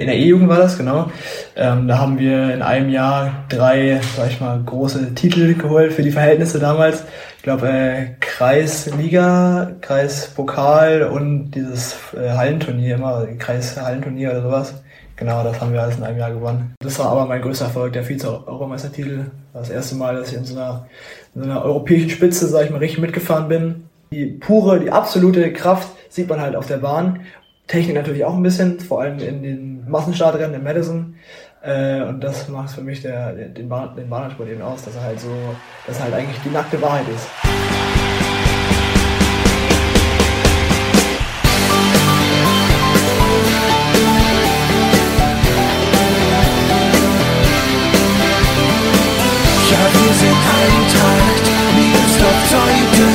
In der E-Jugend war das, genau. Ähm, da haben wir in einem Jahr drei, sag ich mal, große Titel geholt für die Verhältnisse damals. Ich glaube, äh, Kreisliga, Kreispokal und dieses äh, Hallenturnier immer, Kreishallenturnier oder sowas. Genau, das haben wir alles in einem Jahr gewonnen. Das war aber mein größter Erfolg, der Vize-Europameistertitel. Das erste Mal, dass ich in so einer, in so einer europäischen Spitze, sag ich mal, richtig mitgefahren bin. Die pure, die absolute Kraft sieht man halt auf der Bahn. Technik natürlich auch ein bisschen, vor allem in den Massenstartrennen in Madison. Äh, und das macht für mich der, den, Bahn, den Bahnsport eben aus, dass er halt so, dass er halt eigentlich die nackte Wahrheit ist. Ja, wir sind Eintracht, mir doch Zeugen.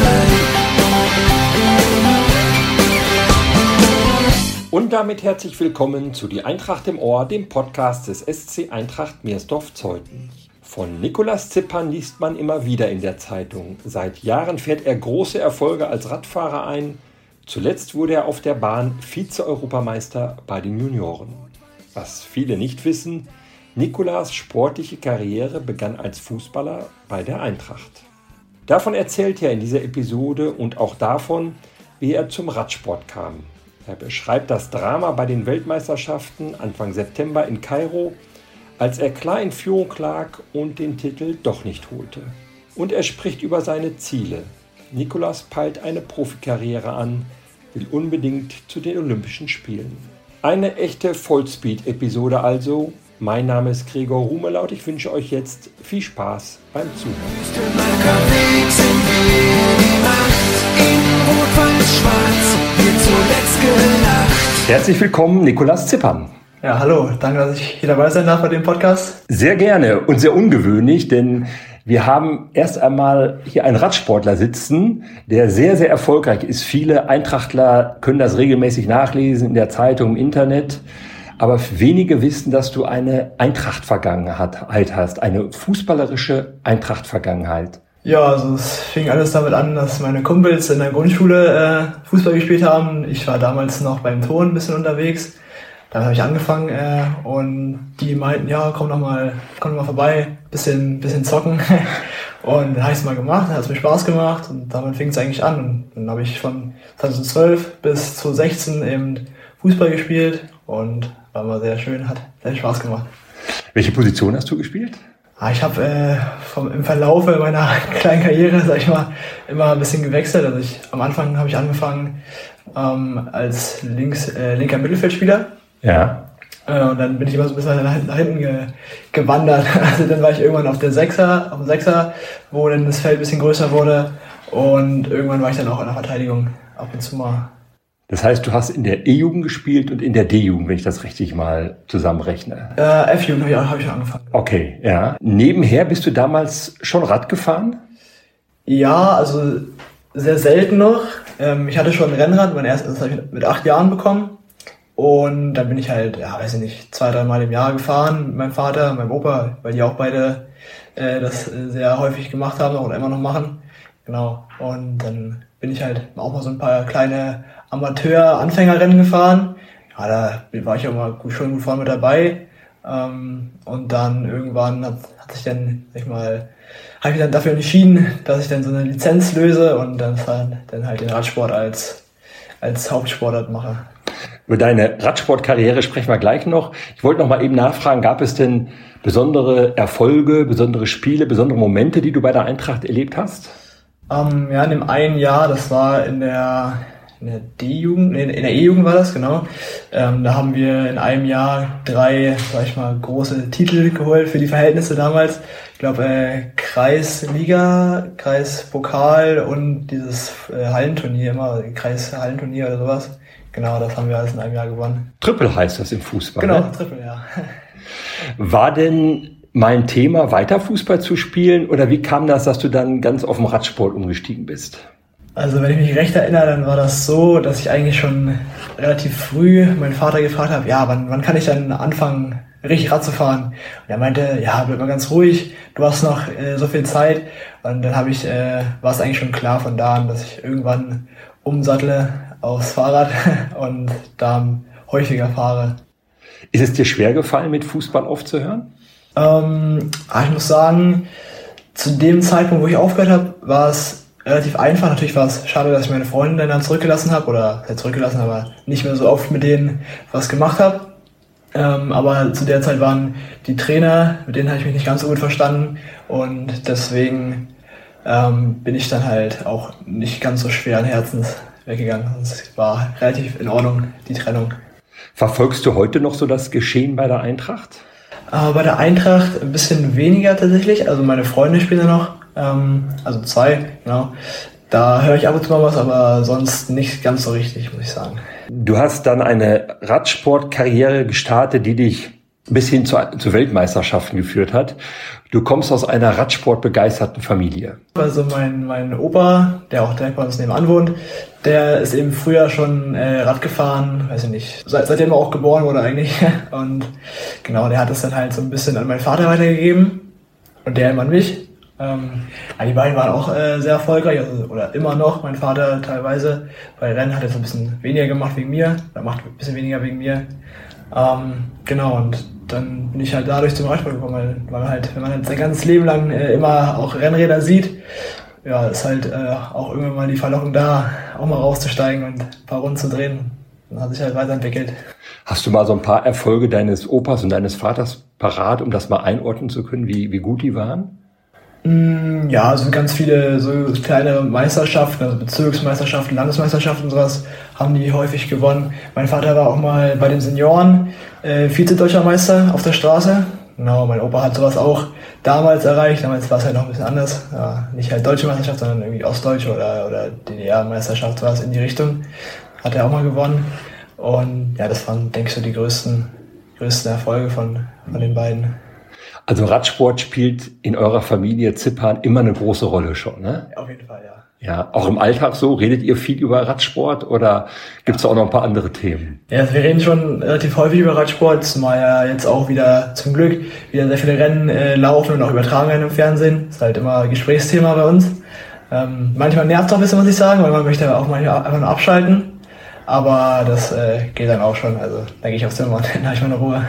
Und damit herzlich willkommen zu Die Eintracht im Ohr, dem Podcast des SC Eintracht Meersdorf-Zeuthen. Von Nikolas Zippern liest man immer wieder in der Zeitung. Seit Jahren fährt er große Erfolge als Radfahrer ein. Zuletzt wurde er auf der Bahn Vize-Europameister bei den Junioren. Was viele nicht wissen, Nikolas sportliche Karriere begann als Fußballer bei der Eintracht. Davon erzählt er in dieser Episode und auch davon, wie er zum Radsport kam. Er beschreibt das Drama bei den Weltmeisterschaften Anfang September in Kairo, als er klar in Führung lag und den Titel doch nicht holte. Und er spricht über seine Ziele. Nikolas peilt eine Profikarriere an, will unbedingt zu den Olympischen Spielen. Eine echte Vollspeed-Episode also. Mein Name ist Gregor Rumelaut. Ich wünsche euch jetzt viel Spaß beim Zuhören. Zuletzt gelacht. Herzlich willkommen, Nikolas Zippern. Ja, hallo, danke, dass ich hier dabei sein darf bei dem Podcast. Sehr gerne und sehr ungewöhnlich, denn wir haben erst einmal hier einen Radsportler sitzen, der sehr, sehr erfolgreich ist. Viele Eintrachtler können das regelmäßig nachlesen in der Zeitung, im Internet. Aber wenige wissen, dass du eine Eintracht-Vergangenheit hast, eine fußballerische Eintracht-Vergangenheit. Ja, also es fing alles damit an, dass meine Kumpels in der Grundschule äh, Fußball gespielt haben. Ich war damals noch beim Ton ein bisschen unterwegs. Dann habe ich angefangen äh, und die meinten, ja, komm doch mal, komm doch mal vorbei, bisschen, bisschen zocken. und dann habe ich es mal gemacht, hat es mir Spaß gemacht und damit fing es eigentlich an. Und dann habe ich von 2012 bis 2016 eben Fußball gespielt und war mal sehr schön, hat sehr Spaß gemacht. Welche Position hast du gespielt? Ah, Ich habe äh, vom, im Verlaufe meiner kleinen Karriere, sag ich mal, immer ein bisschen gewechselt. Also ich, am Anfang habe ich angefangen ähm, als links, äh, linker Mittelfeldspieler. Ja. Äh, und dann bin ich immer so ein bisschen nach, nach hinten ge, gewandert. Also dann war ich irgendwann auf der Sechser, auf dem Sechser, wo dann das Feld ein bisschen größer wurde. Und irgendwann war ich dann auch in der Verteidigung ab und zu mal. Das heißt, du hast in der E-Jugend gespielt und in der D-Jugend, wenn ich das richtig mal zusammenrechne. Äh, F-Jugend habe ich, angefangen. Okay, ja. Nebenher bist du damals schon Rad gefahren? Ja, also sehr selten noch. Ähm, ich hatte schon ein Rennrad, mein erstes habe ich mit acht Jahren bekommen. Und dann bin ich halt, ja, weiß ich nicht, zwei, dreimal im Jahr gefahren mit meinem Vater, meinem Opa, weil die auch beide äh, das äh, sehr häufig gemacht haben oder immer noch machen. Genau. Und dann bin ich halt auch mal so ein paar kleine Amateur-Anfängerrennen gefahren. Ja, da war ich auch mal gut, schon gut vorne mit dabei. Ähm, und dann irgendwann hat, hat sich dann, sag ich mal, habe ich dann dafür entschieden, dass ich dann so eine Lizenz löse und dann, dann halt den Radsport als, als Hauptsportart mache. Über deine Radsportkarriere sprechen wir gleich noch. Ich wollte noch mal eben nachfragen, gab es denn besondere Erfolge, besondere Spiele, besondere Momente, die du bei der Eintracht erlebt hast? Ähm, ja, in dem einen Jahr, das war in der, in der D-Jugend, nee, in der E-Jugend war das, genau. Ähm, da haben wir in einem Jahr drei, sag ich mal, große Titel geholt für die Verhältnisse damals. Ich glaube, äh, Kreisliga, Kreispokal und dieses äh, Hallenturnier immer, Kreishallenturnier oder sowas. Genau, das haben wir alles in einem Jahr gewonnen. Triple heißt das im Fußball. Genau, Ne? Triple, ja. War denn mein Thema, weiter Fußball zu spielen oder wie kam das, dass du dann ganz auf den Radsport umgestiegen bist? Also wenn ich mich recht erinnere, dann war das so, dass ich eigentlich schon relativ früh meinen Vater gefragt habe, ja, wann, wann kann ich dann anfangen, richtig Rad zu fahren? Und er meinte, ja, bleib mal ganz ruhig, du hast noch äh, so viel Zeit. Und dann habe ich, äh, war es eigentlich schon klar von da an, dass ich irgendwann umsattle aufs Fahrrad und da häufiger fahre. Ist es dir schwer gefallen, mit Fußball aufzuhören? Ähm, ah, ich muss sagen, zu dem Zeitpunkt, wo ich aufgehört habe, war es relativ einfach. Natürlich war es schade, dass ich meine Freunde dann zurückgelassen habe oder ja, zurückgelassen, aber nicht mehr so oft mit denen was gemacht habe. Ähm, aber zu der Zeit waren die Trainer, mit denen habe ich mich nicht ganz so gut verstanden und deswegen ähm, bin ich dann halt auch nicht ganz so schwer an Herzens weggegangen. Es war relativ in Ordnung, die Trennung. Verfolgst du heute noch so das Geschehen bei der Eintracht? Äh, bei der Eintracht ein bisschen weniger tatsächlich. Also meine Freunde spielen da noch, ähm, also zwei, genau. Da höre ich ab und zu mal was, aber sonst nicht ganz so richtig, muss ich sagen. Du hast dann eine Radsportkarriere gestartet, die dich bis hin zu, zu Weltmeisterschaften geführt hat. Du kommst aus einer Radsportbegeisterten Familie. Also mein, mein Opa, der auch direkt bei uns nebenan wohnt, der ist eben früher schon äh, Rad gefahren, weiß ich nicht, seit, seitdem er auch geboren wurde eigentlich. Und genau, der hat es dann halt so ein bisschen an meinen Vater weitergegeben und der immer an mich. Ähm, die beiden waren auch äh, sehr erfolgreich, also, oder immer noch. Mein Vater teilweise bei Rennen hat jetzt ein bisschen weniger gemacht wegen mir, er macht ein bisschen weniger wegen mir. Ähm, genau, und dann bin ich halt dadurch zum Radsport gekommen, weil, weil halt, wenn man halt sein ganzes Leben lang äh, immer auch Rennräder sieht, ja, ist halt äh, auch irgendwann mal die Verlockung da, auch mal rauszusteigen und ein paar Runden zu drehen. Dann hat sich halt weiterentwickelt. Hast du mal so ein paar Erfolge deines Opas und deines Vaters parat, um das mal einordnen zu können, wie, wie gut die waren? Mm, ja, also ganz viele so kleine Meisterschaften, also Bezirksmeisterschaften, Landesmeisterschaften und sowas haben die häufig gewonnen. Mein Vater war auch mal bei den Senioren äh, Vize-Deutscher Meister auf der Straße. Genau, mein Opa hat sowas auch damals erreicht. Damals war es halt noch ein bisschen anders. Ja, nicht halt deutsche Meisterschaft, sondern irgendwie Ostdeutsche oder, oder DDR-Meisterschaft es in die Richtung. Hat er auch mal gewonnen. Und ja, das waren, denke ich, so die größten, größten Erfolge von, von den beiden. Also Radsport spielt in eurer Familie Zippern immer eine große Rolle schon, ne? Auf jeden Fall, ja. Ja, auch im Alltag so? Redet ihr viel über Radsport oder gibt es auch noch ein paar andere Themen? Ja, also wir reden schon relativ häufig über Radsport, zumal ja jetzt auch wieder zum Glück wieder sehr viele Rennen äh, laufen und auch übertragen werden im Fernsehen. Ist halt immer Gesprächsthema bei uns. Ähm, manchmal nervt es auch ein bisschen, muss ich sagen, weil man möchte auch manchmal einfach nur abschalten. Aber das äh, geht dann auch schon. Also da gehe ich aufs Zimmer und dann habe ich meine Ruhe.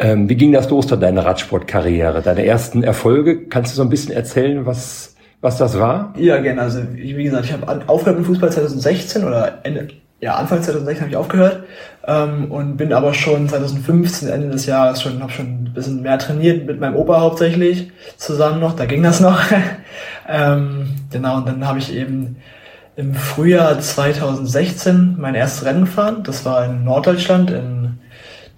Ähm, wie ging das los, dann deine Radsportkarriere? Deine ersten Erfolge? Kannst du so ein bisschen erzählen, was, was das war? Ja, gerne. Also wie gesagt, ich habe aufgehört mit Fußball 2016 oder Ende, ja, Anfang 2016 habe ich aufgehört ähm, und bin aber schon 2015, Ende des Jahres, schon habe schon ein bisschen mehr trainiert mit meinem Opa hauptsächlich zusammen noch. Da ging das noch. ähm, genau, und dann habe ich eben im Frühjahr 2016 mein erstes Rennen gefahren. Das war in Norddeutschland, in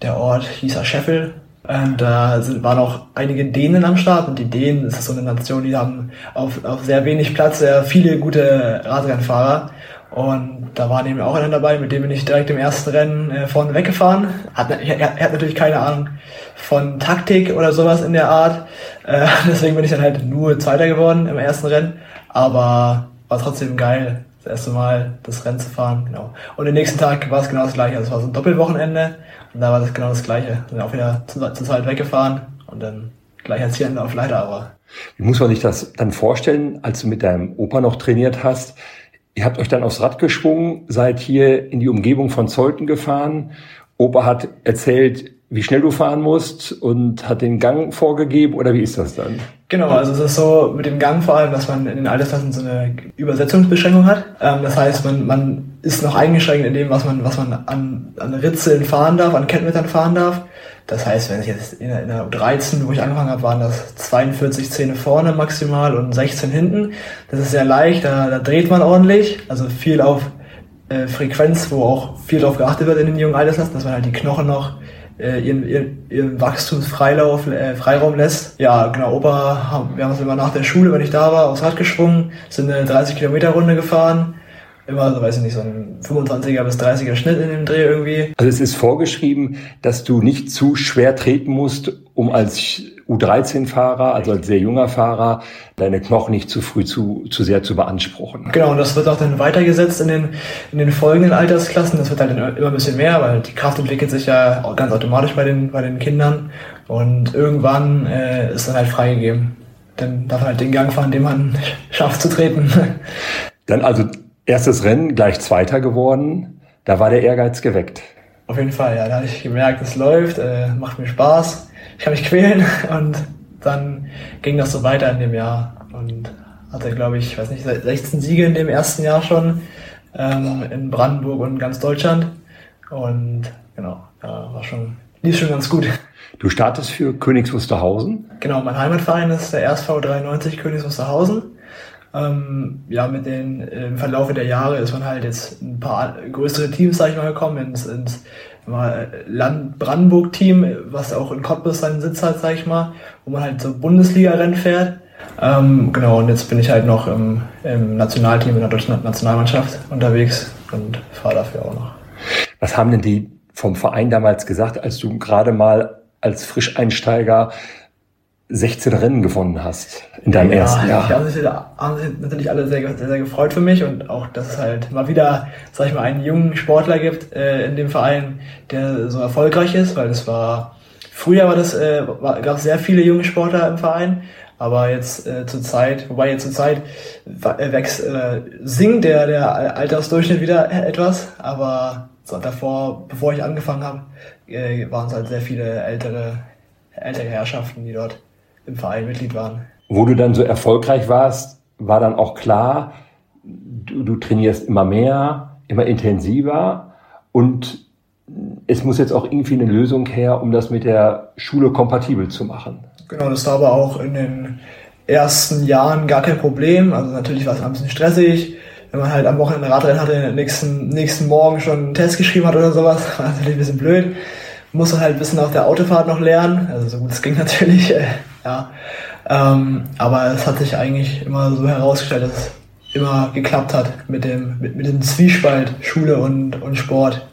der Ort hieß Scheffel. Und da sind, waren auch einige Dänen am Start und die Dänen, das ist so eine Nation, die haben auf, auf sehr wenig Platz sehr viele gute Radrennfahrer. Und da war eben auch einer dabei, mit dem bin ich direkt im ersten Rennen äh, vorne weggefahren. Hat, er, er hat natürlich keine Ahnung von Taktik oder sowas in der Art. Äh, deswegen bin ich dann halt nur Zweiter geworden im ersten Rennen. Aber war trotzdem geil, das erste Mal das Rennen zu fahren. Genau. Und den nächsten Tag war es genau das gleiche. Also es war so ein Doppelwochenende. Und da war das genau das Gleiche. Sind auch wieder zur, Zeit weggefahren und dann gleich als Ziel auf Leiter, aber. Wie muss man sich das dann vorstellen, als du mit deinem Opa noch trainiert hast? Ihr habt euch dann aufs Rad geschwungen, seid hier in die Umgebung von Zeuthen gefahren. Opa hat erzählt, wie schnell du fahren musst und hat den Gang vorgegeben oder wie ist das dann? Genau, also es ist so mit dem Gang vor allem, dass man in den Altersklassen so eine Übersetzungsbeschränkung hat. Ähm, das heißt, man, man ist noch eingeschränkt in dem, was man, was man an, an Ritzeln fahren darf, an Kettmetern fahren darf. Das heißt, wenn ich jetzt in der, in der 13, wo ich angefangen habe, waren das 42 Zähne vorne maximal und 16 hinten. Das ist sehr leicht, da, da dreht man ordentlich, also viel auf äh, Frequenz, wo auch viel darauf geachtet wird in den jungen Altersklassen, dass man halt die Knochen noch äh, ihren, ihren, ihren Wachstumsfreilauf, äh, Freiraum lässt. Ja, genau, Opa, wir haben uns immer nach der Schule, wenn ich da war, aufs Rad geschwungen, sind eine 30 Kilometer Runde gefahren. Immer, so weiß ich nicht, so ein 25er bis 30er Schnitt in dem Dreh irgendwie. Also es ist vorgeschrieben, dass du nicht zu schwer treten musst, um als U13-Fahrer, also als sehr junger Fahrer, deine Knochen nicht zu früh zu, zu sehr zu beanspruchen. Genau, und das wird auch dann weitergesetzt in den, in den folgenden Altersklassen. Das wird halt immer ein bisschen mehr, weil die Kraft entwickelt sich ja auch ganz automatisch bei den, bei den Kindern. Und irgendwann äh, ist dann halt freigegeben. Dann darf man halt den Gang fahren, den man schafft zu treten. Dann also erstes Rennen, gleich Zweiter geworden. Da war der Ehrgeiz geweckt. Auf jeden Fall, ja. Da habe ich gemerkt, es läuft, äh, macht mir Spaß, ich kann mich quälen und dann ging das so weiter in dem Jahr und hatte, glaube ich, weiß nicht, 16 Siege in dem ersten Jahr schon ähm, in Brandenburg und ganz Deutschland. Und genau, da war schon, lief schon ganz gut. Du startest für Königs Wusterhausen? Genau, mein Heimatverein ist der RSV 93 Königs Wusterhausen. Ähm, ja, mit den, im Verlaufe der Jahre ist man halt jetzt ein paar größere Teams, sag ich mal, gekommen, ins, ins Land Brandenburg Team, was auch in Cottbus seinen Sitz hat, sag ich mal, wo man halt so Bundesliga-Rennen fährt. Ähm, genau, und jetzt bin ich halt noch im, im Nationalteam in der deutschen Nationalmannschaft unterwegs und fahre dafür auch noch. Was haben denn die vom Verein damals gesagt, als du gerade mal als Frischeinsteiger 16 Rennen gewonnen hast in deinem ja, ersten Jahr? Ja, sich haben sich natürlich alle sehr, sehr, sehr gefreut für mich und auch, dass es halt mal wieder, sag ich mal, einen jungen Sportler gibt äh, in dem Verein, der so erfolgreich ist, weil es war, früher war das, äh, gab es sehr viele junge Sportler im Verein aber jetzt äh, zur Zeit, wobei jetzt zur Zeit äh, wächst, äh, sinkt der, der Altersdurchschnitt wieder etwas, aber so, davor, bevor ich angefangen habe, äh, waren es halt sehr viele ältere, ältere Herrschaften, die dort im Verein Mitglied waren. Wo du dann so erfolgreich warst, war dann auch klar, du, du trainierst immer mehr, immer intensiver und es muss jetzt auch irgendwie eine Lösung her, um das mit der Schule kompatibel zu machen. Genau, das war aber auch in den ersten Jahren gar kein Problem. Also natürlich war es ein bisschen stressig. Wenn man halt am Wochenende Radrennen hatte, nächsten, nächsten Morgen schon einen Test geschrieben hat oder sowas, war natürlich ein bisschen blöd. Musste halt ein bisschen auf der Autofahrt noch lernen. Also so gut es ging natürlich, ja. Ähm, aber es hat sich eigentlich immer so herausgestellt, dass es immer geklappt hat mit dem, mit, mit dem Zwiespalt Schule und, und Sport.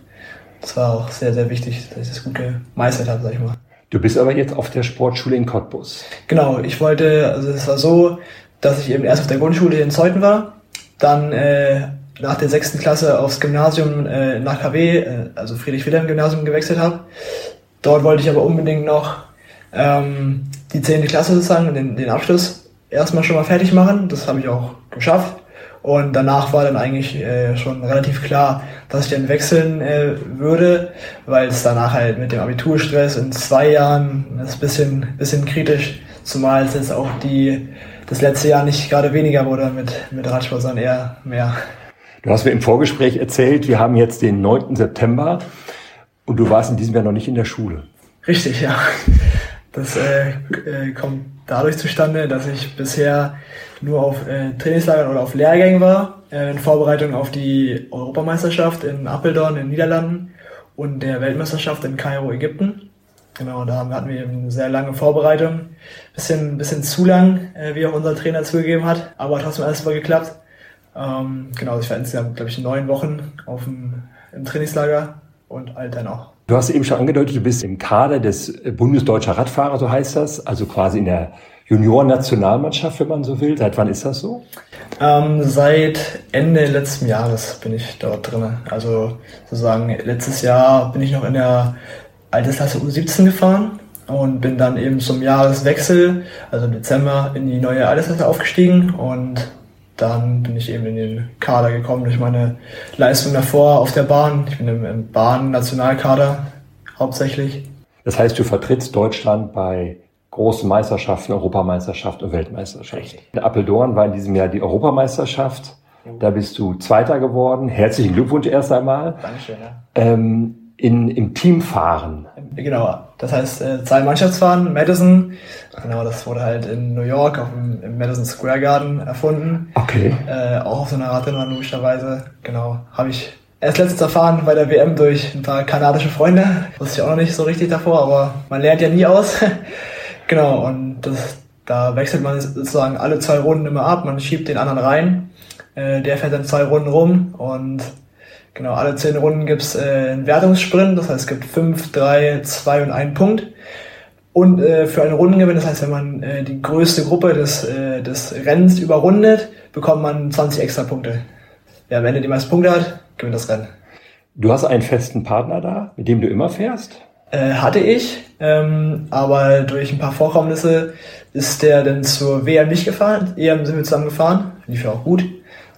Das war auch sehr, sehr wichtig, dass ich das gut gemeistert habe, sag ich mal. Du bist aber jetzt auf der Sportschule in Cottbus. Genau, ich wollte, also es war so, dass ich eben erst auf der Grundschule in Zeuthen war, dann äh, nach der sechsten Klasse aufs Gymnasium äh, nach KW, äh, also Friedrich-Wilhelm-Gymnasium gewechselt habe. Dort wollte ich aber unbedingt noch ähm, die zehnte Klasse sozusagen, den, den Abschluss erstmal schon mal fertig machen. Das habe ich auch geschafft. Und danach war dann eigentlich äh, schon relativ klar, dass ich dann wechseln äh, würde, weil es danach halt mit dem Abiturstress in zwei Jahren ist ein bisschen, bisschen kritisch, zumal es jetzt auch die, das letzte Jahr nicht gerade weniger wurde mit, mit Radsport, sondern eher mehr. Du hast mir im Vorgespräch erzählt, wir haben jetzt den 9. September und du warst in diesem Jahr noch nicht in der Schule. Richtig, ja. Das äh, äh, kommt dadurch zustande, dass ich bisher nur auf äh, Trainingslagern oder auf Lehrgängen war, äh, in Vorbereitung auf die Europameisterschaft in Apeldoorn in den Niederlanden und der Weltmeisterschaft in Kairo, Ägypten. Genau, da hatten wir eben eine sehr lange Vorbereitung. Bisschen, bisschen zu lang, äh, wie auch unser Trainer zugegeben hat, aber trotzdem alles super geklappt. Ähm, genau, ich war insgesamt, glaube ich, neun Wochen auf dem, im Trainingslager und alt dann auch. Du hast eben schon angedeutet, du bist im Kader des Bundesdeutscher Radfahrer, so heißt das, also quasi in der Junioren-Nationalmannschaft, wenn man so will. Seit wann ist das so? Ähm, seit Ende letzten Jahres bin ich dort drin. Also sozusagen letztes Jahr bin ich noch in der Altersklasse U17 gefahren und bin dann eben zum Jahreswechsel, also im Dezember, in die neue Altersklasse aufgestiegen und dann bin ich eben in den Kader gekommen durch meine Leistung davor auf der Bahn. Ich bin im, im Bahn-Nationalkader hauptsächlich. Das heißt, du vertrittst Deutschland bei großen Meisterschaften, Europameisterschaft und Weltmeisterschaft. In Apeldoorn war in diesem Jahr die Europameisterschaft. Da bist du Zweiter geworden. Herzlichen Glückwunsch erst einmal. Dankeschön. Ja. Ähm, in, Im Teamfahren. Genau, das heißt äh, zwei Mannschaftsfahren, Madison. Genau, das wurde halt in New York auf dem, im Madison Square Garden erfunden. Okay. Äh, auch auf so einer Radrennbahn logischerweise. Genau, habe ich erst letztens erfahren bei der WM durch ein paar kanadische Freunde. Wusste ich auch noch nicht so richtig davor, aber man lernt ja nie aus. Genau, und das, da wechselt man sozusagen alle zwei Runden immer ab, man schiebt den anderen rein, äh, der fährt dann zwei Runden rum und genau, alle zehn Runden gibt's äh, einen Wertungssprint, das heißt es gibt fünf, drei, zwei und einen Punkt. Und äh, für einen Rundengewinn, das heißt, wenn man äh, die größte Gruppe des, äh, des Rennens überrundet, bekommt man 20 extra Punkte. Wer am Ende die meisten Punkte hat, gewinnt das Rennen. Du hast einen festen Partner da, mit dem du immer fährst? Äh, hatte ich, ähm, aber durch ein paar Vorkommnisse ist der dann zur WM nicht gefahren. EM sind wir zusammen gefahren, lief ja auch gut.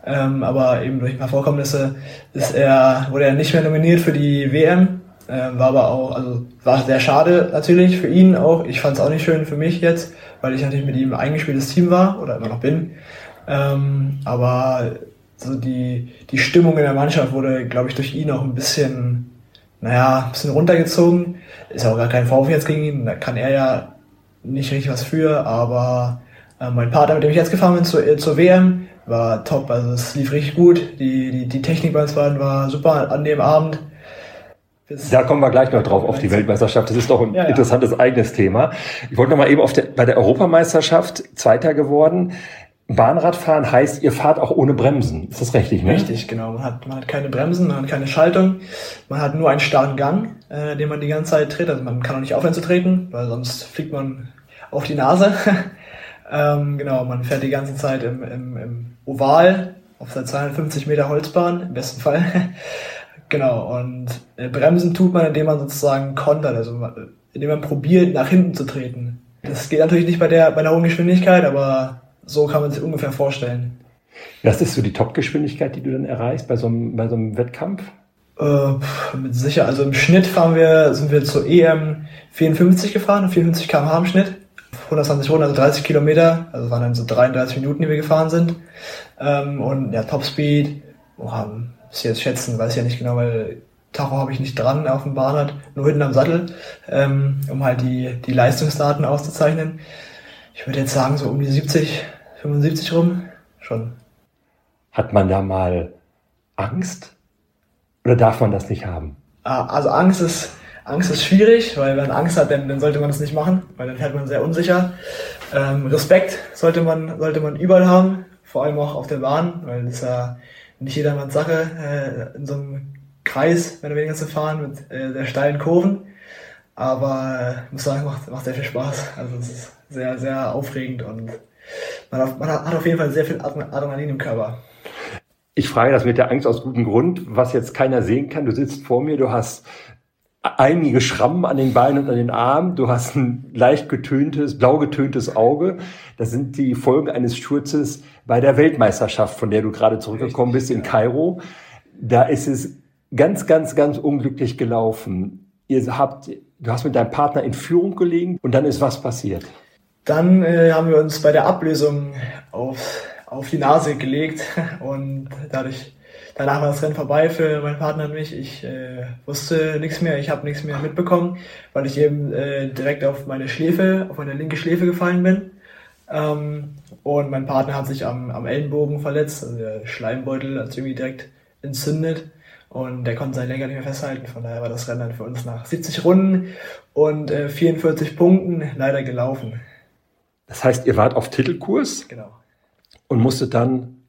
Ähm, aber eben durch ein paar Vorkommnisse ist er, wurde er nicht mehr nominiert für die WM. Ähm, war aber auch, also war sehr schade natürlich für ihn auch. Ich fand es auch nicht schön für mich jetzt, weil ich natürlich mit ihm ein eingespieltes Team war oder immer noch bin. Ähm, aber so die, die Stimmung in der Mannschaft wurde, glaube ich, durch ihn auch ein bisschen, naja, ein bisschen runtergezogen. Ist auch gar kein Vorwurf jetzt gegen ihn, da kann er ja nicht richtig was für, aber äh, mein Partner, mit dem ich jetzt gefahren bin zur, äh, zur WM, war top. Also es lief richtig gut. Die, die, die Technik bei uns beiden war super an dem Abend. Da kommen wir gleich noch drauf auf die Weltmeisterschaft. Das ist doch ein ja, ja. interessantes eigenes Thema. Ich wollte noch mal eben auf der, bei der Europameisterschaft Zweiter geworden. Bahnradfahren heißt, ihr fahrt auch ohne Bremsen. Ist das richtig, ne? Richtig, genau. Man hat, man hat keine Bremsen, man hat keine Schaltung. Man hat nur einen starren Gang, äh, den man die ganze Zeit tritt. Also man kann auch nicht aufhören zu treten, weil sonst fliegt man auf die Nase. ähm, genau, man fährt die ganze Zeit im, im, im Oval auf der 250 Meter Holzbahn, im besten Fall. genau, und äh, Bremsen tut man, indem man sozusagen kontert, also indem man probiert, nach hinten zu treten. Das geht natürlich nicht bei der, bei der hohen Geschwindigkeit, aber so kann man sich ungefähr vorstellen. Was ist so die Top-Geschwindigkeit, die du dann erreichst bei so einem, bei so einem Wettkampf? Äh, mit sicher, also im Schnitt fahren wir, sind wir zur EM 54 gefahren, 54 km/h im Schnitt. 120 Runden, also 30 Kilometer, also waren dann so 33 Minuten, die wir gefahren sind. Ähm, und ja, Topspeed, oh, muss ich jetzt schätzen, weiß ich ja nicht genau, weil Tacho habe ich nicht dran auf dem Bahnrad, nur hinten am Sattel, ähm, um halt die, die Leistungsdaten auszuzeichnen. Ich würde jetzt sagen, so um die 70, 75 rum, schon. Hat man da mal Angst? Oder darf man das nicht haben? Ah, also Angst ist, Angst ist schwierig, weil wenn man Angst hat, dann, dann sollte man das nicht machen, weil dann fährt man sehr unsicher. Ähm, Respekt sollte man, sollte man überall haben, vor allem auch auf der Bahn, weil das ist ja nicht jedermanns Sache, äh, in so einem Kreis, wenn weniger zu fahren, mit äh, sehr steilen Kurven. Aber äh, muss sagen, macht, macht sehr viel Spaß. Also es ist sehr, sehr aufregend und man hat, man hat auf jeden Fall sehr viel Adrenalin im Körper. Ich frage das mit der Angst aus gutem Grund, was jetzt keiner sehen kann. Du sitzt vor mir, du hast einige Schrammen an den Beinen und an den Armen. Du hast ein leicht getöntes, blau getöntes Auge. Das sind die Folgen eines Sturzes bei der Weltmeisterschaft, von der du gerade zurückgekommen bist in Kairo. Da ist es ganz, ganz, ganz unglücklich gelaufen. Ihr habt, du hast mit deinem Partner in Führung gelegen und dann ist was passiert? Dann äh, haben wir uns bei der Ablösung auf, auf die Nase gelegt und dadurch danach war das Rennen vorbei für meinen Partner und mich. Ich äh, wusste nichts mehr, ich habe nichts mehr mitbekommen, weil ich eben äh, direkt auf meine Schläfe, auf meine linke Schläfe gefallen bin. Ähm, und mein Partner hat sich am, am Ellenbogen verletzt, also der Schleimbeutel hat sich irgendwie direkt entzündet und der konnte seinen Lenker nicht mehr festhalten. Von daher war das Rennen dann für uns nach 70 Runden und äh, 44 Punkten leider gelaufen. Das heißt, ihr wart auf Titelkurs? Genau. Und musstet dann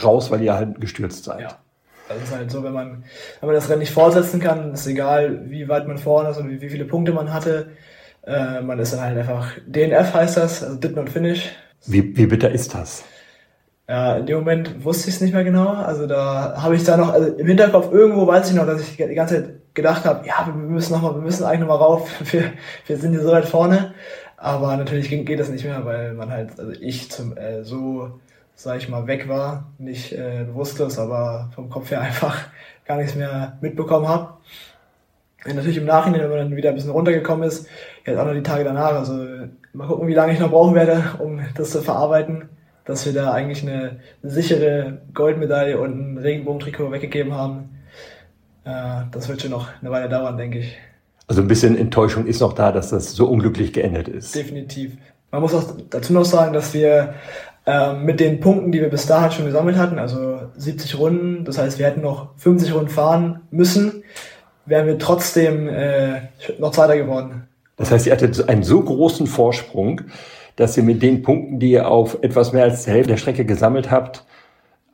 raus, weil ihr halt gestürzt seid. Ja. Das ist halt so, wenn man, wenn man das Rennen nicht fortsetzen kann, ist egal, wie weit man vorne ist und wie, wie viele Punkte man hatte. Äh, man ist dann halt einfach, DNF heißt das, also Did Not Finish. Wie, wie bitter ist das? Ja, in dem Moment wusste ich es nicht mehr genau. Also da habe ich da noch, also im Hinterkopf irgendwo weiß ich noch, dass ich die ganze Zeit gedacht habe, ja, wir müssen noch mal, wir müssen eigentlich noch mal rauf, wir, wir sind hier so weit vorne. Aber natürlich geht das nicht mehr, weil man halt, also ich zum, äh, so sag ich mal, weg war, nicht äh, bewusstlos, aber vom Kopf her einfach gar nichts mehr mitbekommen habe. Natürlich im Nachhinein, wenn man dann wieder ein bisschen runtergekommen ist, jetzt auch noch die Tage danach, also mal gucken, wie lange ich noch brauchen werde, um das zu verarbeiten, dass wir da eigentlich eine, sichere Goldmedaille und ein Regenbogentrikot weggegeben haben. Äh, das wird schon noch eine Weile dauern, denke ich. Also ein bisschen Enttäuschung ist noch da, dass das so unglücklich geendet ist. Definitiv. Man muss auch dazu noch sagen, dass wir ähm, mit den Punkten, die wir bis dahin schon gesammelt hatten, also 70 Runden, das heißt, wir hätten noch 50 Runden fahren müssen, wären wir trotzdem äh, noch Zweiter geworden. Das heißt, ihr hattet einen so großen Vorsprung, dass ihr mit den Punkten, die ihr auf etwas mehr als die Hälfte der Strecke gesammelt habt,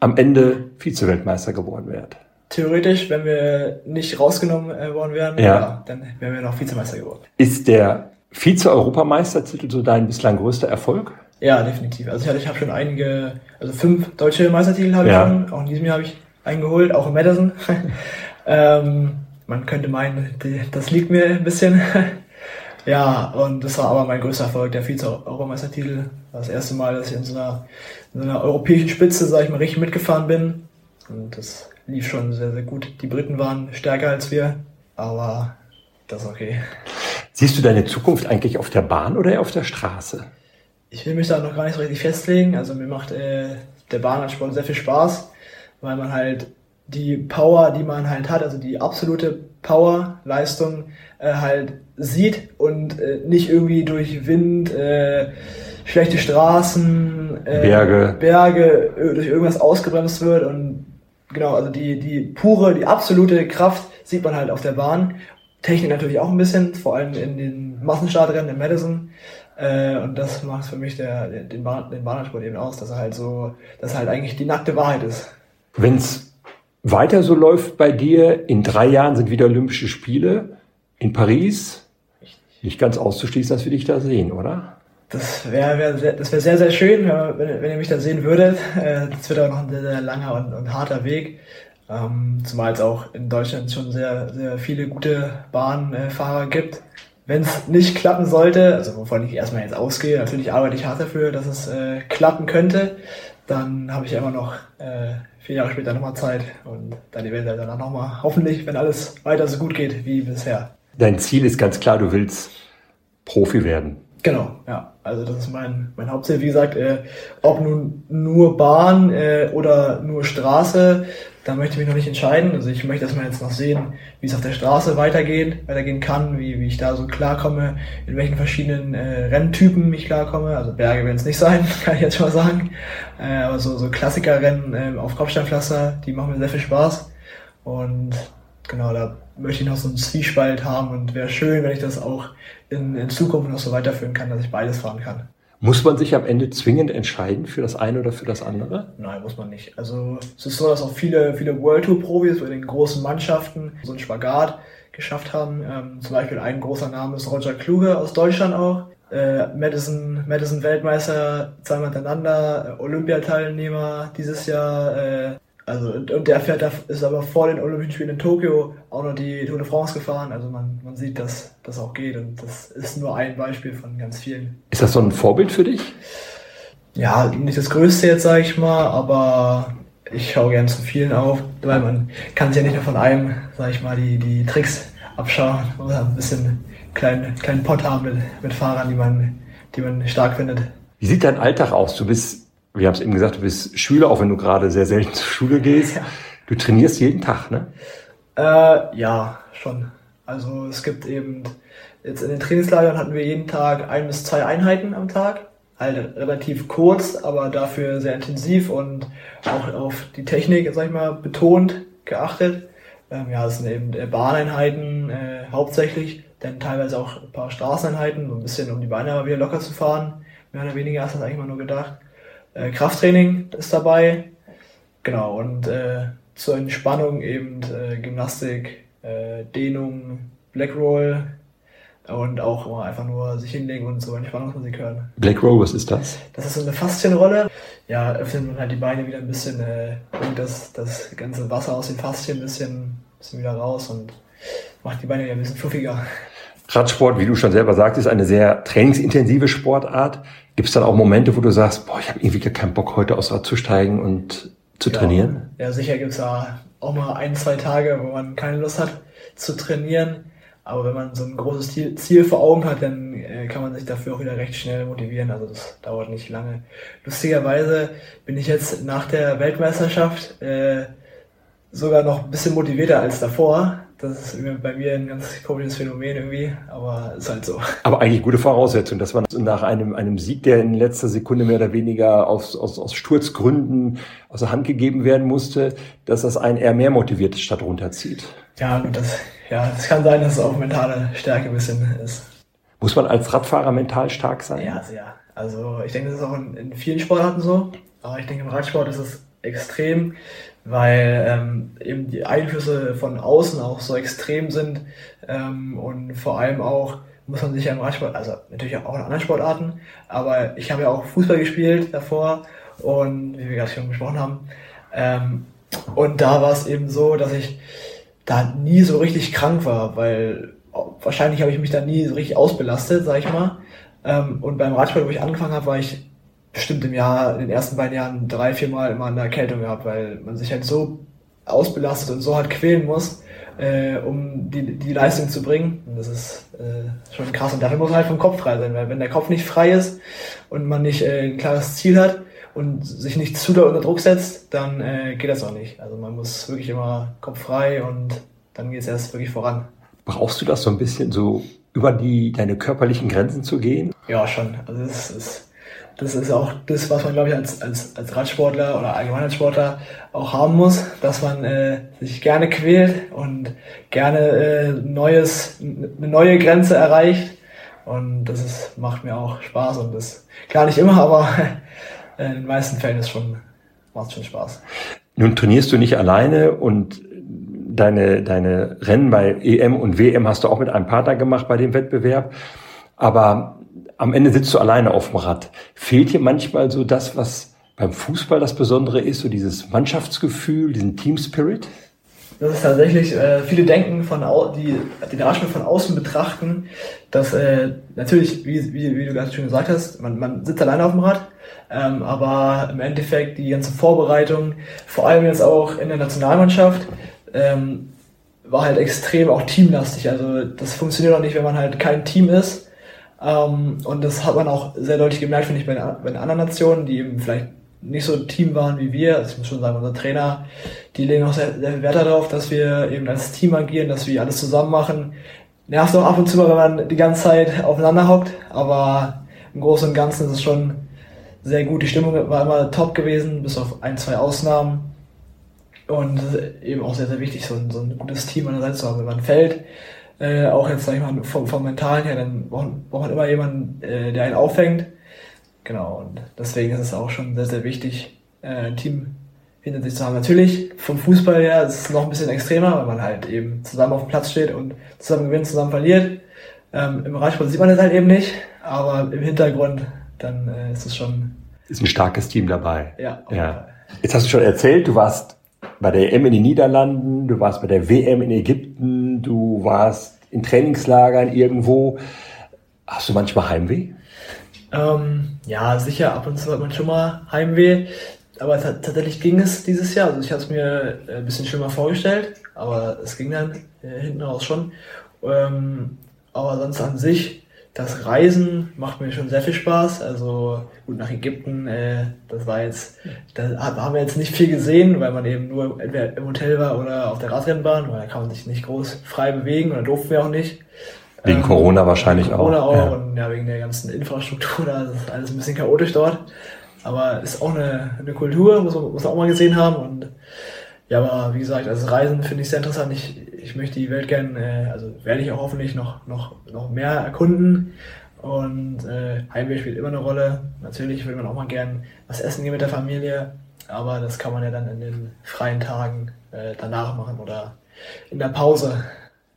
am Ende Vize-Weltmeister geworden wärt. Theoretisch, wenn wir nicht rausgenommen äh, worden wären, ja. ja. dann wären wir noch Vizemeister geworden. Ist der Vize-Europameistertitel so dein bislang größter Erfolg? Ja, definitiv. Also ich, ich habe schon einige, also fünf deutsche Meistertitel habe ja. ich schon. Auch in diesem Jahr habe ich eingeholt, auch in Madison. ähm, man könnte meinen, die, das liegt mir ein bisschen. ja, und das war aber mein größter Erfolg, der Vize-Europameistertitel. Das erste Mal, dass ich in so einer, in so einer europäischen Spitze, sage ich mal, richtig mitgefahren bin. Und das lief schon sehr, sehr gut. Die Briten waren stärker als wir, aber das ist okay. Siehst du deine Zukunft eigentlich auf der Bahn oder auf der Straße? Ich will mich da noch gar nicht so richtig festlegen. Also mir macht äh, der Bahnradsport sehr viel Spaß, weil man halt die Power, die man halt hat, also die absolute Power-Leistung äh, halt sieht und äh, nicht irgendwie durch Wind, äh, schlechte Straßen, äh, Berge. Berge äh, durch irgendwas ausgebremst wird und genau, also die, die pure, die absolute Kraft sieht man halt auf der Bahn. Technik natürlich auch ein bisschen, vor allem in den Massenstartrennen in Madison. Äh, und das macht für mich der, den, Bahn, den Bahnradsport eben aus, dass er halt so, dass er halt eigentlich die nackte Wahrheit ist. Wenn es weiter so läuft bei dir, in drei Jahren sind wieder Olympische Spiele in Paris. Nicht ganz auszuschließen, dass wir dich da sehen, oder? Das wäre wär, sehr- das wär sehr, sehr schön, wenn, wenn ihr mich da sehen würdet. Äh, Das wird auch noch ein sehr, sehr langer und, und harter Weg. Ähm, zumal es auch in Deutschland schon sehr, sehr viele gute Bahnfahrer gibt. Wenn es nicht klappen sollte, also wovon ich erstmal jetzt ausgehe, natürlich arbeite ich hart dafür, dass es äh, klappen könnte, dann habe ich immer noch äh, vier Jahre später nochmal Zeit und dann eventuell danach nochmal, hoffentlich, wenn alles weiter so gut geht wie bisher. Dein Ziel ist ganz klar, du willst Profi werden. Genau, ja. Also das ist mein, mein Hauptziel. Wie gesagt, äh, ob nun nur Bahn äh, oder nur Straße, da möchte ich mich noch nicht entscheiden. Also ich möchte erstmal jetzt noch sehen, wie es auf der Straße weitergeht, weitergehen kann, wie, wie ich da so klarkomme, in welchen verschiedenen äh, Renntypen ich klarkomme. Also Berge werden es nicht sein, kann ich jetzt schon mal sagen. Äh, aber so, so Klassikerrennen äh, auf Kopfsteinpflaster, die machen mir sehr viel Spaß. Und genau, da möchte ich noch so einen Zwiespalt haben und wäre schön, wenn ich das auch in, in Zukunft noch so weiterführen kann, dass ich beides fahren kann. Muss man sich am Ende zwingend entscheiden für das eine oder für das andere? Nein, muss man nicht. Also es ist so, dass auch viele, viele World Tour Profis bei den großen Mannschaften so einen Spagat geschafft haben. Ähm, zum Beispiel ein großer Name ist Roger Kluge aus Deutschland auch. Äh, Madison, Madison Weltmeister zweimal hintereinander, äh, Olympiateilnehmer dieses Jahr. Äh, also und, und der fährt, da ist aber vor den Olympischen Spielen in Tokio auch noch die Tour de France gefahren. Also man, man sieht, dass das auch geht und das ist nur ein Beispiel von ganz vielen. Ist das so ein Vorbild für dich? Ja, nicht das Größte jetzt, sage ich mal, aber ich schaue gern zu vielen auf, weil man kann sich ja nicht nur von einem, sage ich mal, die, die Tricks abschauen. Man muss ein bisschen kleinen, kleinen Pott haben mit, mit Fahrern, die man, die man stark findet. Wie sieht dein Alltag aus? Du bist, wir haben es eben gesagt, du bist Schüler, auch wenn du gerade sehr selten zur Schule gehst. Ja. Du trainierst jeden Tag, ne? Äh, ja, schon. Also es gibt eben, jetzt in den Trainingslagern hatten wir jeden Tag ein bis zwei Einheiten am Tag. Halt relativ kurz, aber dafür sehr intensiv und auch auf die Technik, sag ich mal, betont geachtet. Ähm, ja, es sind eben äh, Bahneinheiten äh, hauptsächlich, dann teilweise auch ein paar Straßeneinheiten, so ein bisschen um die Beine mal wieder locker zu fahren. Mehr oder weniger hast du das eigentlich mal nur gedacht. Äh, Krafttraining ist dabei. Genau, und äh, zur Entspannung eben äh, Gymnastik, äh, Dehnung, Blackroll und auch einfach nur sich hinlegen und so Entspannungsmusik hören. Black Roll, was ist das? Das ist so eine Faszienrolle. Ja, öffnet man halt die Beine wieder ein bisschen, äh, bringt das, das ganze Wasser aus den Faszien ein bisschen, bisschen wieder raus und macht die Beine wieder ein bisschen fluffiger. Radsport, wie du schon selber sagst, ist eine sehr trainingsintensive Sportart. Gibt es dann auch Momente, wo du sagst, boah, ich habe irgendwie gar keinen Bock, heute aufs Rad zu steigen und zu trainieren? Ja, ja sicher gibt's da auch mal ein, zwei Tage, wo man keine Lust hat zu trainieren. Aber wenn man so ein großes Ziel, Ziel vor Augen hat, dann äh, kann man sich dafür auch wieder recht schnell motivieren. Also das dauert nicht lange. Lustigerweise bin ich jetzt nach der Weltmeisterschaft äh, sogar noch ein bisschen motivierter als davor. Das ist bei mir ein ganz komisches Phänomen irgendwie, aber ist halt so. Aber eigentlich gute Voraussetzung, dass man nach einem, einem Sieg, der in letzter Sekunde mehr oder weniger aus, aus, aus Sturzgründen aus der Hand gegeben werden musste, dass das einen eher mehr motiviert statt runterzieht. Ja, gut, das, ja, das kann sein, dass es auch mentale Stärke ein bisschen ist. Muss man als Radfahrer mental stark sein? Ja, sehr. Also ich denke, das ist auch in, in vielen Sportarten so. Aber ich denke, im Radsport ist es extrem, weil ähm, eben die Einflüsse von außen auch so extrem sind. Ähm, und vor allem auch muss man sich ja im Radsport, also natürlich auch in anderen Sportarten, aber ich habe ja auch Fußball gespielt davor und wie wir gerade schon besprochen haben. Ähm, und da war es eben so, dass ich da nie so richtig krank war, weil wahrscheinlich habe ich mich da nie so richtig ausbelastet, sag ich mal. Ähm, und beim Radsport, wo ich angefangen habe, war ich bestimmt im Jahr, in den ersten beiden Jahren drei, vier Mal immer eine Erkältung gehabt, weil man sich halt so ausbelastet und so hart quälen muss. äh, um die, die Leistung zu bringen. Und das ist äh, schon krass. Und dafür muss man halt vom Kopf frei sein, weil wenn der Kopf nicht frei ist und man nicht äh, ein klares Ziel hat und sich nicht zu doll unter Druck setzt, dann äh, geht das auch nicht. Also man muss wirklich immer Kopf frei und dann geht es erst wirklich voran. Brauchst du das so ein bisschen so über die deine körperlichen Grenzen zu gehen? Ja, schon. Also das ist das ist auch das, was man, glaube ich, als, als, als Radsportler oder allgemein als Sportler auch haben muss, dass man äh, sich gerne quält und gerne äh, neues, eine neue Grenze erreicht. Und das ist, macht mir auch Spaß und das, klar nicht immer, aber in den meisten Fällen ist schon, macht schon Spaß. Nun trainierst du nicht alleine und deine, deine Rennen bei EM und WM hast du auch mit einem Partner gemacht bei dem Wettbewerb. Aber am Ende sitzt du alleine auf dem Rad. Fehlt dir manchmal so das, was beim Fußball das Besondere ist, so dieses Mannschaftsgefühl, diesen Team Spirit? Das ist tatsächlich, äh, viele denken von au die den Radsport von außen betrachten, dass äh, natürlich, wie, wie, wie du gerade schon gesagt hast, man, man sitzt alleine auf dem Rad, ähm, aber im Endeffekt die ganze Vorbereitung, vor allem jetzt auch in der Nationalmannschaft, ähm, war halt extrem auch teamlastig. Also das funktioniert auch nicht, wenn man halt kein Team ist ähm, und das hat man auch sehr deutlich gemerkt, finde ich, bei bei anderen Nationen, die eben vielleicht nicht so ein Team waren wie wir. Also ich muss schon sagen, unser Trainer, die legen auch sehr, sehr Wert darauf, dass wir eben als Team agieren, dass wir alles zusammen machen. Nervt auch ab und zu mal, wenn man die ganze Zeit aufeinander hockt, aber im Großen und Ganzen ist es schon sehr gut. Die Stimmung war immer top gewesen, bis auf ein, zwei Ausnahmen. Und eben auch sehr, sehr wichtig, so ein, so ein gutes Team an der Seite zu haben. Wenn man fällt, äh, auch jetzt, sag ich mal, vom, vom Mentalen her, dann braucht, braucht man immer jemanden, äh, der einen auffängt. Genau, und deswegen ist es auch schon sehr, sehr wichtig, äh, ein Team hinter sich zu haben. Natürlich, vom Fußball her ist es noch ein bisschen extremer, weil man halt eben zusammen auf dem Platz steht und zusammen gewinnt, zusammen verliert. Ähm, Im Radsport sieht man das halt eben nicht, aber im Hintergrund, dann äh, ist es schon. Ist ein starkes Team dabei. Ja, ja. Jetzt hast du schon erzählt, du warst bei der EM in den Niederlanden, du warst bei der WM in Ägypten, du warst in Trainingslagern irgendwo. Hast du manchmal Heimweh? Ähm, ja, sicher, ab und zu hat man schon mal Heimweh. Aber tatsächlich ging es dieses Jahr. Also ich hatte es mir äh, ein bisschen schlimmer vorgestellt, aber es ging dann äh, hinten raus schon. Ähm, aber sonst an sich das Reisen macht mir schon sehr viel Spaß. Also gut nach Ägypten, äh, das war jetzt, da haben wir jetzt nicht viel gesehen, weil man eben nur entweder im Hotel war oder auf der Radrennbahn, weil da kann man sich nicht groß frei bewegen oder durften wir auch nicht. Wegen ähm, Corona wahrscheinlich wegen Corona auch. Corona auch ja. und ja, wegen der ganzen Infrastruktur, da ist alles ein bisschen chaotisch dort. Aber ist auch eine, eine Kultur, muss man, muss man auch mal gesehen haben und ja, aber wie gesagt, also Reisen finde ich sehr interessant. Ich, ich möchte die Welt gerne, äh, also werde ich auch hoffentlich noch, noch, noch mehr erkunden. Und äh, Heimweh spielt immer eine Rolle. Natürlich will man auch mal gern was essen gehen mit der Familie, aber das kann man ja dann in den freien Tagen äh, danach machen oder in der Pause.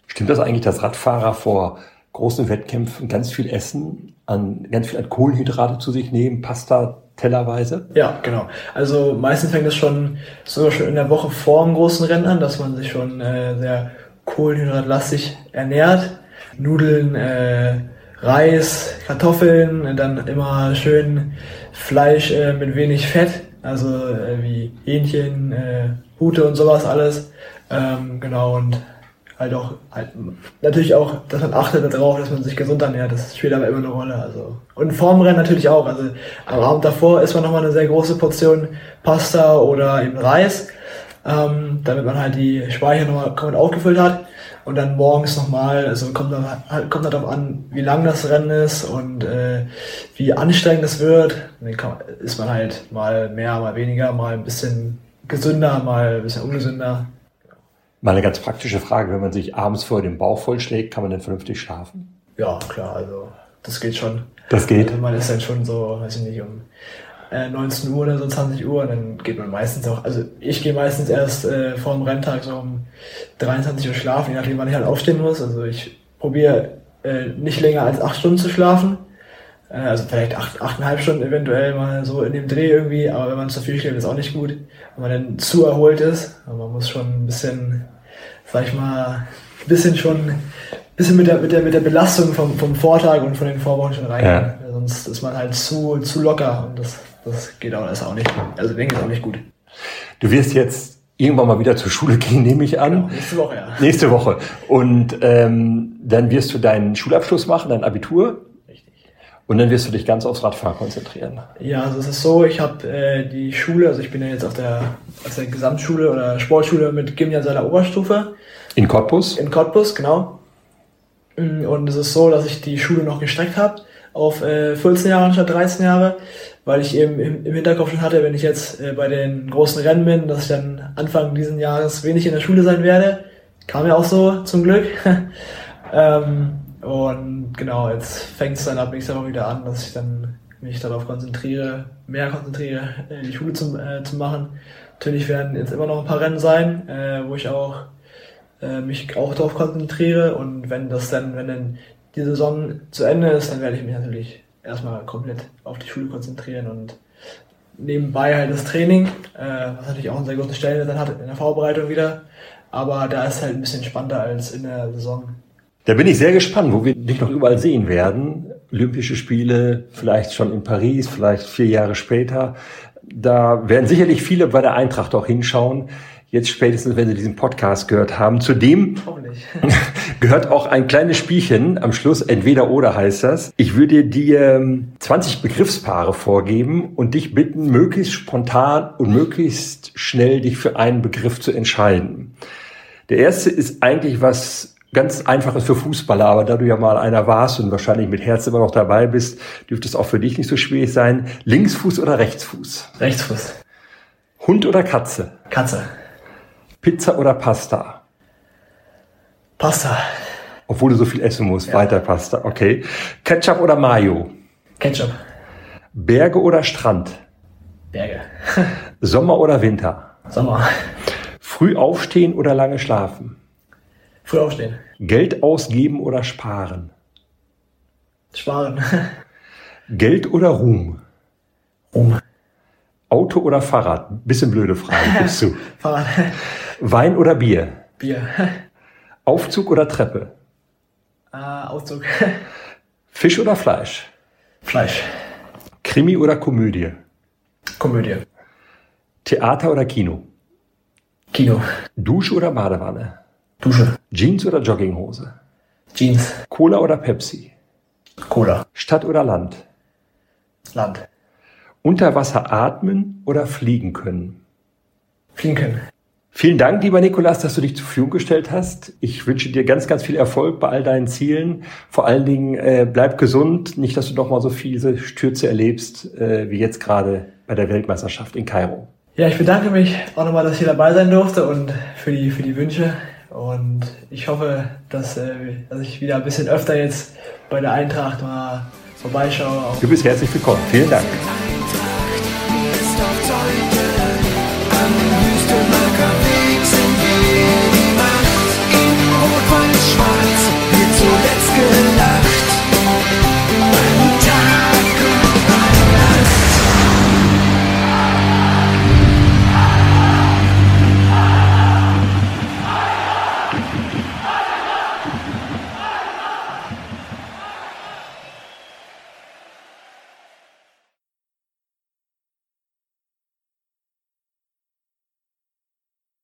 Stimmt das eigentlich, dass Radfahrer vor großen Wettkämpfen ganz viel essen, an ganz viel an Kohlenhydrate zu sich nehmen, Pasta, tellerweise? Ja, genau. Also meistens fängt es schon sogar schon in der Woche vor dem großen Rennen an, dass man sich schon äh, sehr kohlenhydratlastig ernährt. Nudeln, äh, Reis, Kartoffeln, dann immer schön Fleisch äh, mit wenig Fett, also äh, wie Hähnchen, äh, Pute und sowas alles. Ähm, genau, und halt auch, halt, natürlich auch, dass man achtet darauf, dass man sich gesund ernährt, das spielt aber immer eine Rolle. Also. Und vorm Rennen natürlich auch. Also am Abend davor isst man nochmal eine sehr große Portion Pasta oder eben Reis, ähm, damit man halt die Speicher nochmal komplett aufgefüllt hat. Und dann morgens nochmal, also kommt halt, kommt darauf an, wie lang das Rennen ist und äh, wie anstrengend es wird. Dann kann, ist man halt mal mehr, mal weniger, mal ein bisschen gesünder, mal ein bisschen ungesünder. Mal eine ganz praktische Frage, wenn man sich abends vor den Bauch vollschlägt, kann man dann vernünftig schlafen? Ja, klar, also das geht schon. Das geht. Also man ist dann schon so, weiß ich nicht, um äh, 19 Uhr oder so 20 Uhr, dann geht man meistens auch, also ich gehe meistens erst äh, vor dem Renntag so um 23 Uhr schlafen, je nachdem wann ich halt aufstehen muss. Also ich probiere äh, nicht länger als 8 Stunden zu schlafen. Also vielleicht acht, achteinhalb Stunden eventuell mal so in dem Dreh irgendwie, aber wenn man zu viel schläft, ist auch nicht gut. Wenn man dann zu erholt ist, man muss schon ein bisschen sag ich mal, ein bisschen schon ein bisschen mit der, mit der, mit der Belastung vom, vom Vortag und von den Vorwochen schon rein. Ja. Sonst ist man halt zu, zu locker und das, das geht auch, ist auch nicht, also denke ich, ist auch nicht gut. Du wirst jetzt irgendwann mal wieder zur Schule gehen, nehme ich an. Genau, nächste Woche, ja. Nächste Woche. Und ähm, dann wirst du deinen Schulabschluss machen, dein Abitur. Und dann wirst du dich ganz aufs Radfahren konzentrieren. Ja, also es ist so, ich habe äh, die Schule, also ich bin ja jetzt auf der, auf der Gesamtschule oder Sportschule mit Gymnasial seiner Oberstufe In Cottbus? in Cottbus, genau. Mm, Und es ist so, dass ich die Schule noch gestreckt habe auf äh, 14 Jahre anstatt 13 Jahre, weil ich eben im, im Hinterkopf schon hatte, wenn ich jetzt äh, bei den großen Rennen bin, dass ich dann Anfang diesen Jahres wenig in der Schule sein werde. Kam ja auch so zum Glück. ähm, und genau, jetzt fängt es dann ab nächster Woche wieder an, dass ich dann mich darauf konzentriere, mehr konzentriere, äh, die Schule zu, äh, zu machen. Natürlich werden jetzt immer noch ein paar Rennen sein, äh, wo ich auch äh, mich auch darauf konzentriere und wenn das dann, wenn dann die Saison zu Ende ist, dann werde ich mich natürlich erstmal komplett auf die Schule konzentrieren und nebenbei halt das Training, äh, was natürlich auch einen sehr großen Stellenwert hat in der Vorbereitung wieder. Aber da ist halt ein bisschen spannender als in der Saison. Da bin ich sehr gespannt, wo wir dich noch überall sehen werden. Olympische Spiele, vielleicht schon in Paris, vielleicht vier Jahre später. Da werden sicherlich viele bei der Eintracht auch hinschauen. Jetzt spätestens, wenn sie diesen Podcast gehört haben. Zudem gehört auch ein kleines Spielchen am Schluss, entweder oder heißt das. Ich würde dir ähm, 20 Begriffspaare vorgeben und dich bitten, möglichst spontan und möglichst schnell dich für einen Begriff zu entscheiden. Der erste ist eigentlich was ganz einfaches für Fußballer, aber da du ja mal einer warst und wahrscheinlich mit Herz immer noch dabei bist, dürfte es auch für dich nicht so schwierig sein. Linksfuß oder Rechtsfuß? Rechtsfuß. Hund oder Katze? Katze. Pizza oder Pasta? Pasta. Obwohl du so viel essen musst, weiter Pasta, okay. Ketchup oder Mayo? Ketchup. Berge oder Strand? Berge. Sommer oder Winter? Sommer. Früh aufstehen oder lange schlafen? Früh aufstehen. Geld ausgeben oder sparen? Sparen. Geld oder Ruhm? Rum. Auto oder Fahrrad? Bisschen blöde Frage, gibst du. Fahrrad. Wein oder Bier? Bier. Aufzug oder Treppe? Äh, Auszug. Fisch oder Fleisch? Fleisch. Krimi oder Komödie? Komödie. Theater oder Kino? Kino. Dusche oder Badewanne? Dusche. Jeans oder Jogginghose? Jeans. Cola oder Pepsi? Cola. Stadt oder Land? Land. Unter Wasser atmen oder fliegen können? Fliegen können. Vielen Dank, lieber Nikolas, dass du dich zur Verfügung gestellt hast. Ich wünsche dir ganz, ganz viel Erfolg bei all deinen Zielen. Vor allen Dingen äh, bleib gesund, nicht, dass du doch mal so viele Stürze erlebst äh, wie jetzt gerade bei der Weltmeisterschaft in Kairo. Ja, ich bedanke mich auch nochmal, dass ich hier dabei sein durfte und für die, für die Wünsche. Und ich hoffe, dass, äh, dass ich wieder ein bisschen öfter jetzt bei der Eintracht mal vorbeischaue. Du bist herzlich willkommen. Vielen Dank.